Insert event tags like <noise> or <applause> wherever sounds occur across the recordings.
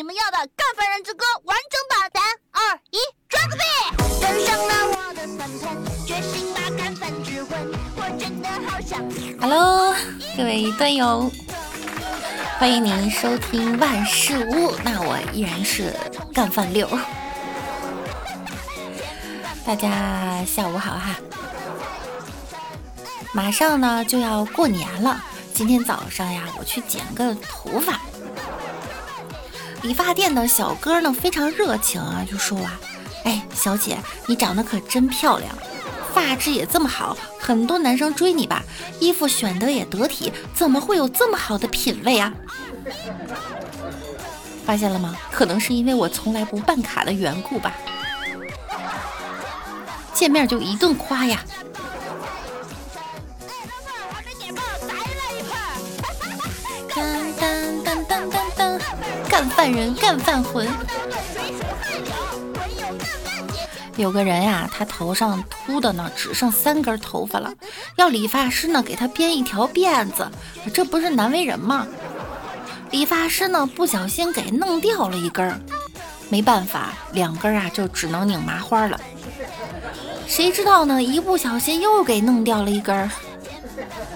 你们要的《干饭人之歌》完整版。三、二、一，抓个币！登上了我的饭盆，决心把干饭吃完。我真的好想。Hello，各位段友，欢迎您收听万事屋。那我依然是干饭六。大家下午好哈！马上呢就要过年了，今天早上呀，我去剪个头发。理发店的小哥呢非常热情啊，就说啊：“哎，小姐，你长得可真漂亮，发质也这么好，很多男生追你吧，衣服选的也得体，怎么会有这么好的品味啊？”发现了吗？可能是因为我从来不办卡的缘故吧。见面就一顿夸呀。干饭人，干饭魂。有个人呀，他头上秃的呢，只剩三根头发了，要理发师呢给他编一条辫子，这不是难为人吗？理发师呢不小心给弄掉了一根，没办法，两根啊就只能拧麻花了。谁知道呢，一不小心又给弄掉了一根，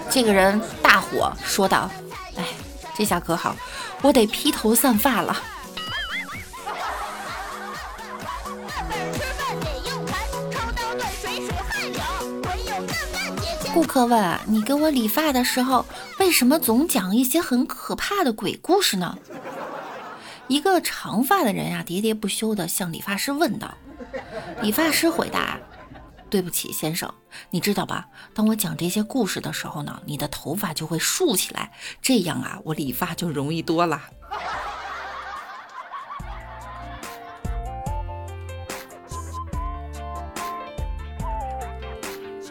这个人大火说道：“哎，这下可好。”我得披头散发了。顾客问：“你给我理发的时候，为什么总讲一些很可怕的鬼故事呢？”一个长发的人呀，喋喋不休地向理发师问道。理发师回答。对不起，先生，你知道吧？当我讲这些故事的时候呢，你的头发就会竖起来，这样啊，我理发就容易多了。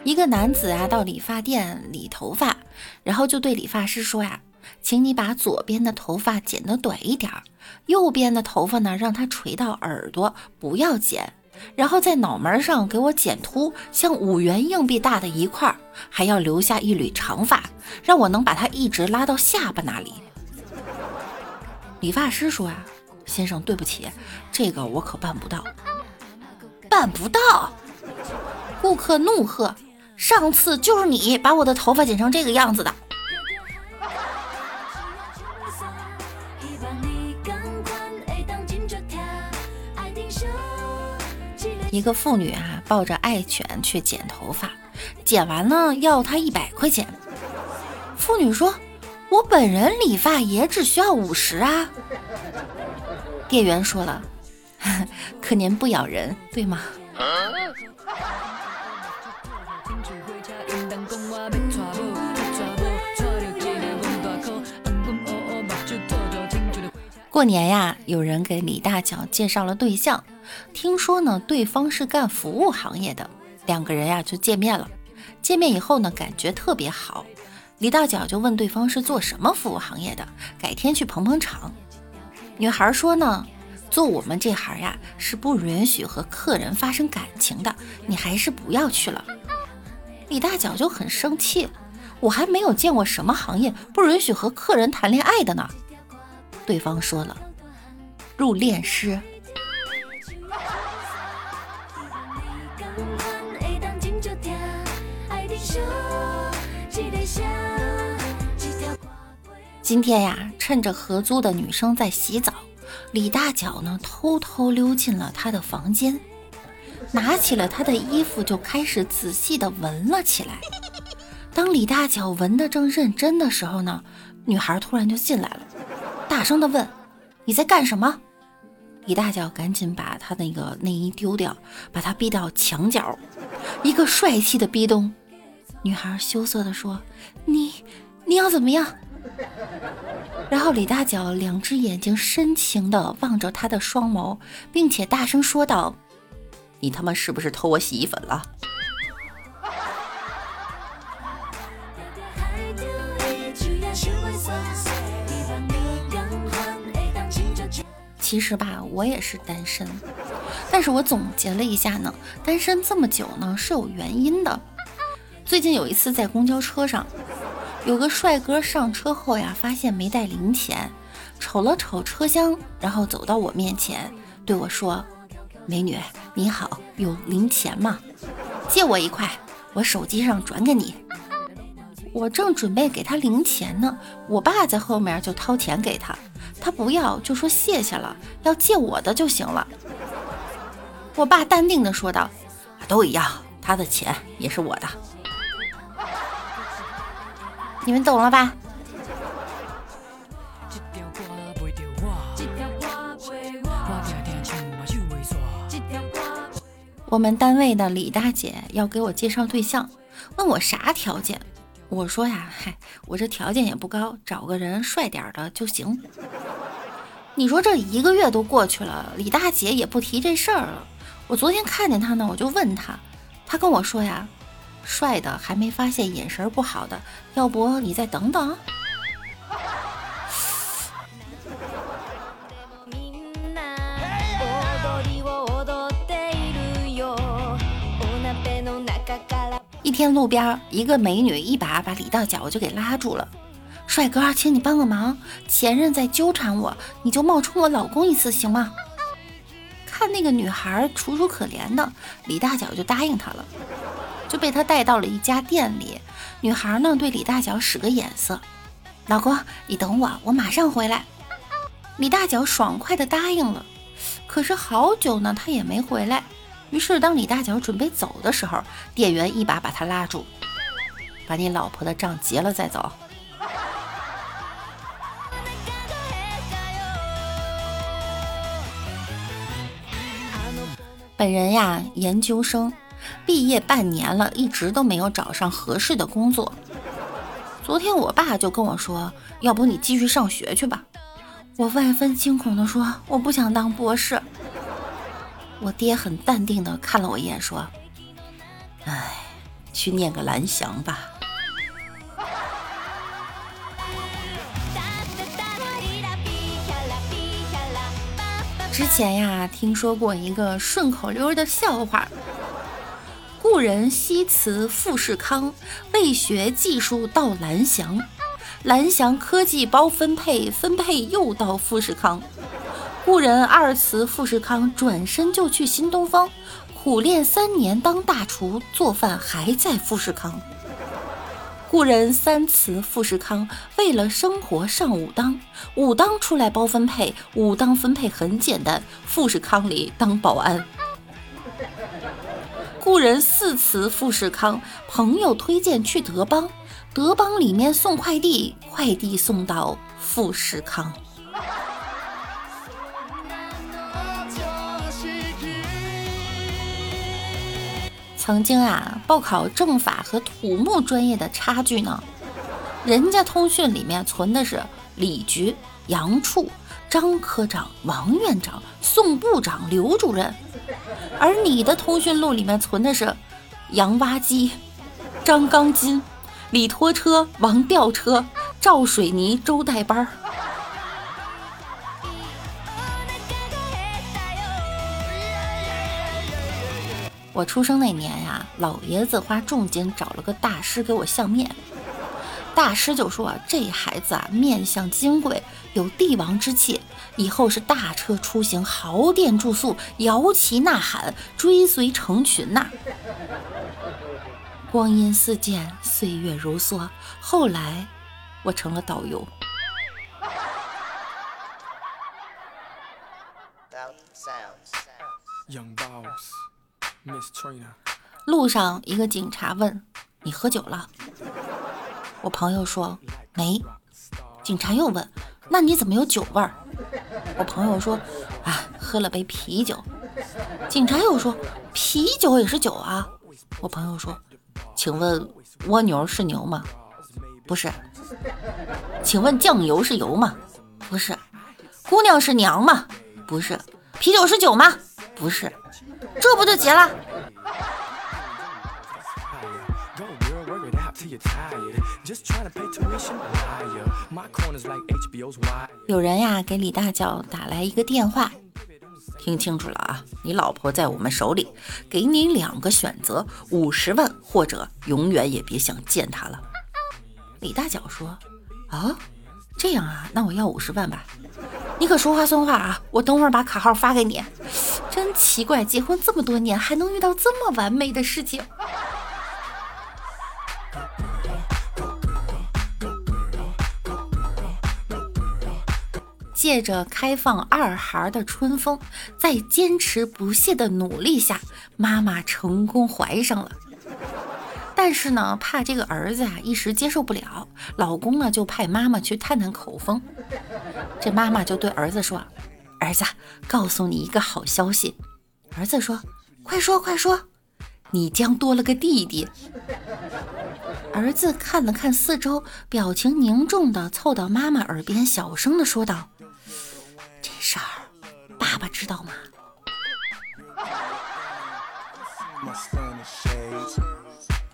一个男子啊，到理发店理头发，然后就对理发师说呀：“请你把左边的头发剪得短一点，右边的头发呢，让它垂到耳朵，不要剪。”然后在脑门上给我剪秃，像五元硬币大的一块，还要留下一缕长发，让我能把它一直拉到下巴那里。理发师说啊，先生，对不起，这个我可办不到。办不到！顾客怒喝：“上次就是你把我的头发剪成这个样子的。”一个妇女啊，抱着爱犬去剪头发，剪完呢要她一百块钱。妇女说：“我本人理发也只需要五十啊。”店员说了：“ <laughs> 可您不咬人，对吗？”过年呀，有人给李大脚介绍了对象，听说呢对方是干服务行业的，两个人呀就见面了。见面以后呢，感觉特别好。李大脚就问对方是做什么服务行业的，改天去捧捧场。女孩说呢，做我们这行呀是不允许和客人发生感情的，你还是不要去了。李大脚就很生气，我还没有见过什么行业不允许和客人谈恋爱的呢。对方说了：“入殓师。”今天呀，趁着合租的女生在洗澡，李大脚呢偷偷溜进了她的房间，拿起了她的衣服，就开始仔细的闻了起来。当李大脚闻的正认真的时候呢，女孩突然就进来了。大声的问：“你在干什么？”李大脚赶紧把他那个内衣丢掉，把他逼到墙角，一个帅气的逼咚。女孩羞涩的说：“你你要怎么样？”然后李大脚两只眼睛深情的望着他的双眸，并且大声说道：“你他妈是不是偷我洗衣粉了？”其实吧，我也是单身，但是我总结了一下呢，单身这么久呢是有原因的。最近有一次在公交车上，有个帅哥上车后呀，发现没带零钱，瞅了瞅车厢，然后走到我面前，对我说：“美女，你好，有零钱吗？借我一块，我手机上转给你。”我正准备给他零钱呢，我爸在后面就掏钱给他，他不要就说谢谢了，要借我的就行了。我爸淡定的说道：“都一样，他的钱也是我的，你们懂了吧？”我们单位的李大姐要给我介绍对象，问我啥条件。我说呀，嗨，我这条件也不高，找个人帅点的就行。你说这一个月都过去了，李大姐也不提这事儿了。我昨天看见她呢，我就问她，她跟我说呀，帅的还没发现眼神不好的，要不你再等等。一天路边，一个美女一把把李大脚就给拉住了。帅哥，请你帮个忙，前任在纠缠我，你就冒充我老公一次行吗？看那个女孩楚楚可怜的，李大脚就答应她了，就被他带到了一家店里。女孩呢对李大脚使个眼色，老公，你等我，我马上回来。李大脚爽快的答应了，可是好久呢，他也没回来。于是，当李大脚准备走的时候，店员一把把他拉住，把你老婆的账结了再走。本人呀，研究生，毕业半年了，一直都没有找上合适的工作。昨天我爸就跟我说：“要不你继续上学去吧。”我万分惊恐地说：“我不想当博士。”我爹很淡定的看了我一眼，说：“哎，去念个蓝翔吧。”之前呀，听说过一个顺口溜的笑话：故人西辞富士康，为学技术到蓝翔，蓝翔科技包分配，分配又到富士康。故人二辞富士康，转身就去新东方，苦练三年当大厨，做饭还在富士康。故人三辞富士康，为了生活上武当，武当出来包分配，武当分配很简单，富士康里当保安。故人四辞富士康，朋友推荐去德邦，德邦里面送快递，快递送到富士康。曾经啊，报考政法和土木专业的差距呢？人家通讯里面存的是李局、杨处、张科长、王院长、宋部长、刘主任，而你的通讯录里面存的是杨挖机、张钢筋、李拖车、王吊车、赵水泥、周带班儿。我出生那年呀，老爷子花重金找了个大师给我相面。大师就说：“这孩子啊，面相金贵，有帝王之气，以后是大车出行，豪店住宿，摇旗呐喊，追随成群呐。”光阴似箭，岁月如梭，后来我成了导游。路上，一个警察问：“你喝酒了？”我朋友说：“没。”警察又问：“那你怎么有酒味儿？”我朋友说：“啊，喝了杯啤酒。”警察又说：“啤酒也是酒啊？”我朋友说：“请问蜗牛是牛吗？”“不是。”“请问酱油是油吗？”“不是。”“姑娘是娘吗？”“不是。”“啤酒是酒吗？”“不是。”这不就结了？有人呀，给李大脚打来一个电话，听清楚了啊！你老婆在我们手里，给你两个选择：五十万，或者永远也别想见她了。李大脚说：“啊，这样啊，那我要五十万吧。你可说话算话啊！我等会儿把卡号发给你。真奇怪，结婚这么多年还能遇到这么完美的事情。借着开放二孩的春风，在坚持不懈的努力下，妈妈成功怀上了。但是呢，怕这个儿子啊一时接受不了，老公呢就派妈妈去探探口风。这妈妈就对儿子说：“儿子，告诉你一个好消息。”儿子说：“快说快说，你将多了个弟弟。”儿子看了看四周，表情凝重的凑到妈妈耳边，小声的说道：“这事儿，爸爸知道吗？”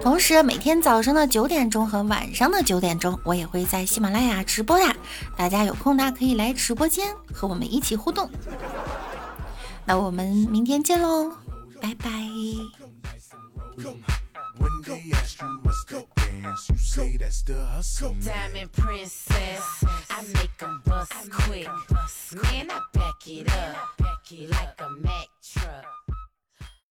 同时，每天早上的九点钟和晚上的九点钟，我也会在喜马拉雅直播呀。大家有空呢，可以来直播间和我们一起互动。那我们明天见喽，拜拜。When they ask you what's the dance, you say that's the hustle. Diamond princess, I make them bust quick. Man, I back it up like a Mack truck.